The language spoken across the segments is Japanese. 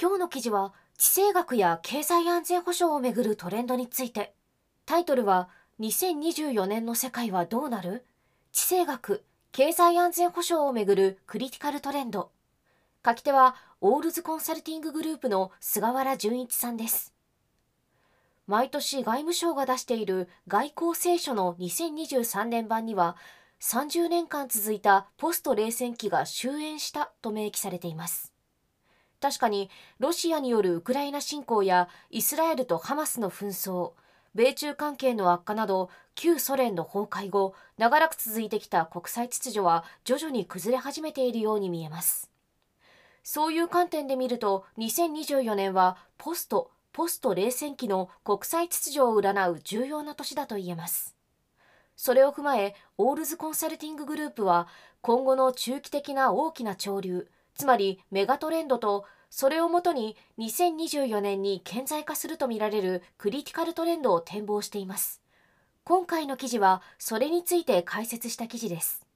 今日の記事は地政学や経済安全保障をめぐるトレンドについて。タイトルは2024年の世界はどうなる？地政学経済安全保障をめぐるクリティカルトレンド。書き手はオールズコンサルティンググループの菅原淳一さんです。毎年外務省が出している外交青書の2023年版には30年間続いたポスト冷戦期が終焉したと明記されています。確かにロシアによるウクライナ侵攻やイスラエルとハマスの紛争米中関係の悪化など旧ソ連の崩壊後長らく続いてきた国際秩序は徐々に崩れ始めているように見えます。そういう観点で見ると2024年はポストポスト冷戦期の国際秩序を占う重要な年だと言えます。それを踏まえオールズコンサルティンググループは今後の中期的な大きな潮流つまりメガトレンドとそれをもとに2024年に顕在化するとみられるクリティカルトレンドを展望しています。今回の記事はそれについて解説した記事です。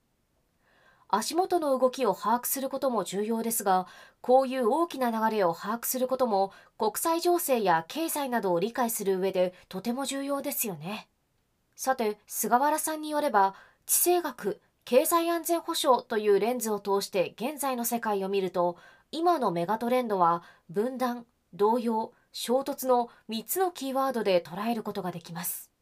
足元の動きを把握することも重要ですが、こういう大きな流れを把握することも国際情勢や経済などを理解する上でとても重要ですよね。さて、菅原さんによれば、地政学、経済安全保障というレンズを通して現在の世界を見ると、今のメガトレンドは分断、動揺、衝突の3つのキーワードで捉えることができます。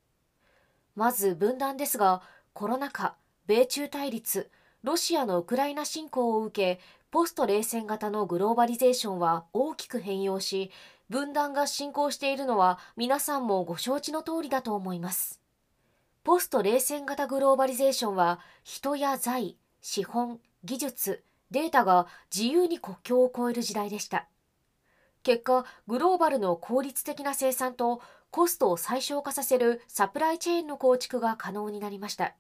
まず分断ですが、コロナ禍、米中対立、ロシアのウクライナ侵攻を受け、ポスト冷戦型のグローバリゼーションは大きく変容し、分断が進行しているのは皆さんもご承知の通りだと思います。ポスト冷戦型グローバリゼーションは人や財、資本、技術、データが自由に国境を越える時代でした。結果、グローバルの効率的な生産とコストを最小化させるサプライチェーンの構築が可能になりました。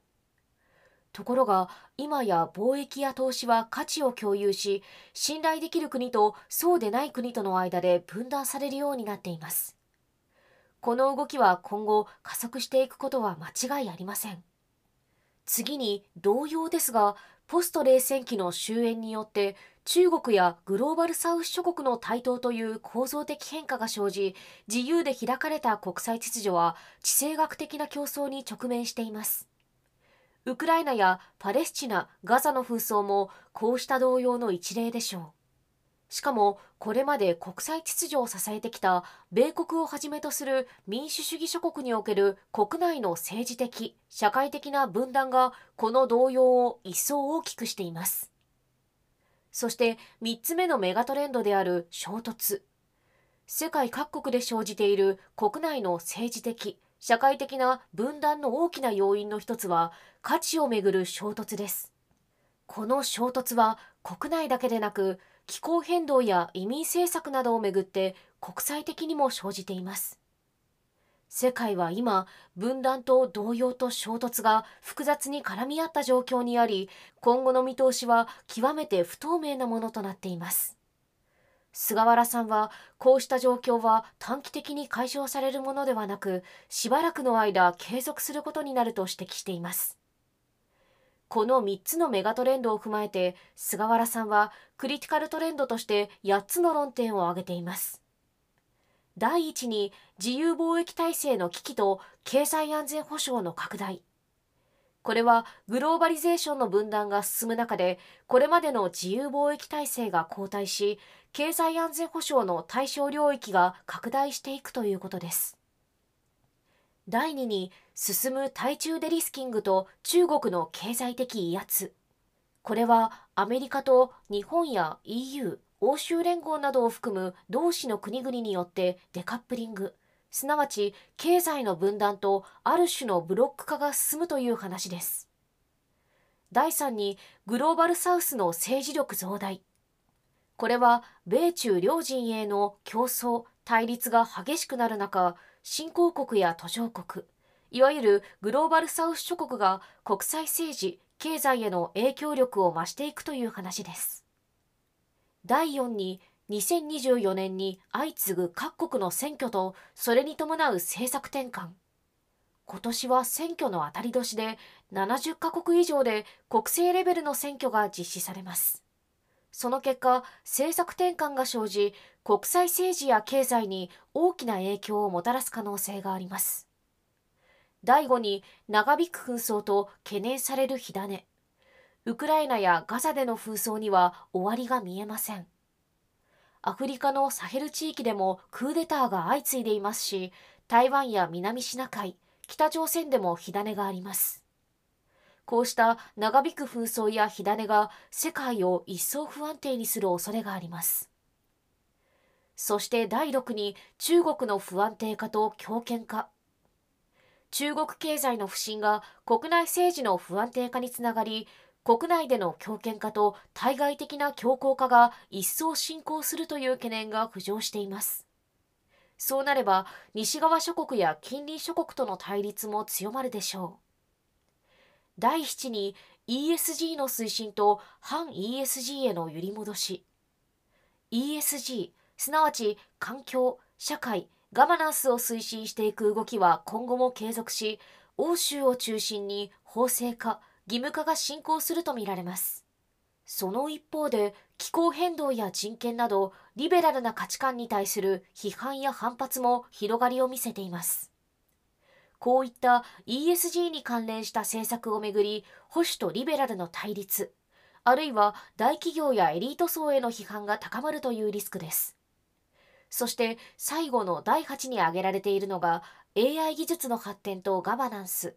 ところが、今や貿易や投資は価値を共有し、信頼できる国とそうでない国との間で分断されるようになっています。この動きは今後加速していくことは間違いありません。次に同様ですが、ポスト冷戦期の終焉によって中国やグローバルサウス諸国の台頭という構造的変化が生じ自由で開かれた国際秩序は地政学的な競争に直面していますウクライナやパレスチナガザの紛争もこうした同様の一例でしょうしかもこれまで国際秩序を支えてきた米国をはじめとする民主主義諸国における国内の政治的社会的な分断がこの動揺を一層大きくしています。そして3つ目のメガトレンドである衝突。世界各国で生じている国内の政治的社会的な分断の大きな要因の一つは価値をめぐる衝突です。この衝突は国内だけでなく気候変動や移民政策などをめぐって国際的にも生じています。世界は今分断と動揺と衝突が複雑に絡み合った状況にあり今後の見通しは極めて不透明なものとなっています。菅原さんはこうした状況は短期的に解消されるものではなくしばらくの間継続することになると指摘しています。この3つのメガトレンドを踏まえて菅原さんはクリティカルトレンドとして8つの論点を挙げています。第一に自由貿易体制の危機と経済安全保障の拡大。これはグローバリゼーションの分断が進む中でこれまでの自由貿易体制が後退し経済安全保障の対象領域が拡大していくということです。第2に進む対中デリスキングと中国の経済的威圧。これはアメリカと日本や EU 欧州連合などを含む同志の国々によってデカップリング。すなわち経済の分断とある種のブロック化が進むという話です。第3にグローバルサウスの政治力増大。これは米中両陣営の競争、対立が激しくなる中、新興国や途上国、いわゆるグローバルサウス諸国が国際政治、経済への影響力を増していくという話です。第4に2024年に相次ぐ各国の選挙とそれに伴う政策転換。今年は選挙の当たり年で70カ国以上で国政レベルの選挙が実施されます。その結果、政策転換が生じ、国際政治や経済に大きな影響をもたらす可能性があります。第5に長引く紛争と懸念される火種。ウクライナやガザでの紛争には終わりが見えません。アフリカのサヘル地域でもクーデターが相次いでいますし、台湾や南シナ海、北朝鮮でも火種があります。こうした長引く紛争や火種が世界を一層不安定にする恐れがあります。そして第6に中国の不安定化と強権化。中国経済の不振が国内政治の不安定化につながり、国内での強権化と対外的な強硬化が一層進行するという懸念が浮上しています。そうなれば、西側諸国や近隣諸国との対立も強まるでしょう。第7に ESG の推進と反 ESG への揺り戻し。ESG、すなわち環境、社会、ガバナンスを推進していく動きは今後も継続し、欧州を中心に法制化、義務化が進行するとみられます。その一方で、気候変動や人権など、リベラルな価値観に対する批判や反発も広がりを見せています。こういった ESG に関連した政策をめぐり、保守とリベラルの対立、あるいは大企業やエリート層への批判が高まるというリスクです。そして最後の第8に挙げられているのが AI 技術の発展とガバナンス。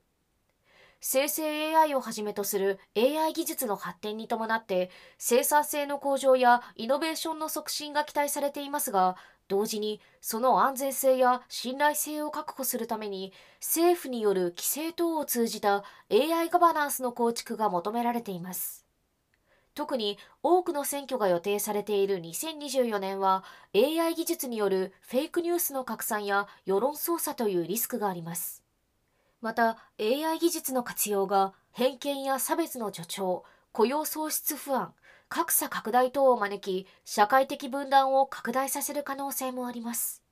生成 AI をはじめとする AI 技術の発展に伴って生産性の向上やイノベーションの促進が期待されていますが同時にその安全性や信頼性を確保するために政府による規制等を通じた AI ガバナンスの構築が求められています。特に多くの選挙が予定されている2024年は AI 技術によるフェイクニュースの拡散や世論操作というリスクがあります。また AI 技術の活用が偏見や差別の助長、雇用創出不安、格差拡大等を招き社会的分断を拡大させる可能性もあります。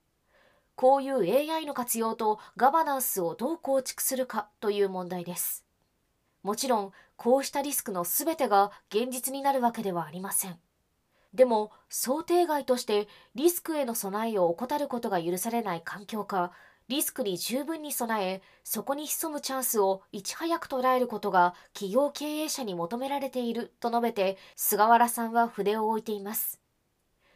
こういう AI の活用とガバナンスをどう構築するかという問題です。もちろんこうしたリスクの全てが現実になるわけではありません。でも想定外としてリスクへの備えを怠ることが許されない環境下リスクに十分に備えそこに潜むチャンスをいち早く捉えることが企業経営者に求められていると述べて菅原さんは筆を置いています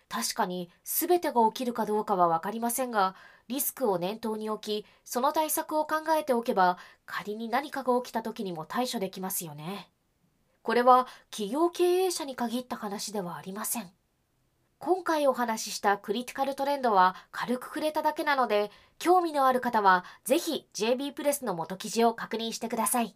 確かに全てが起きるかどうかは分かりませんがリスクを念頭に置き、その対策を考えておけば、仮に何かが起きた時にも対処できますよね。これは企業経営者に限った話ではありません。今回お話ししたクリティカルトレンドは軽く触れただけなので、興味のある方はぜひ JB プレスの元記事を確認してください。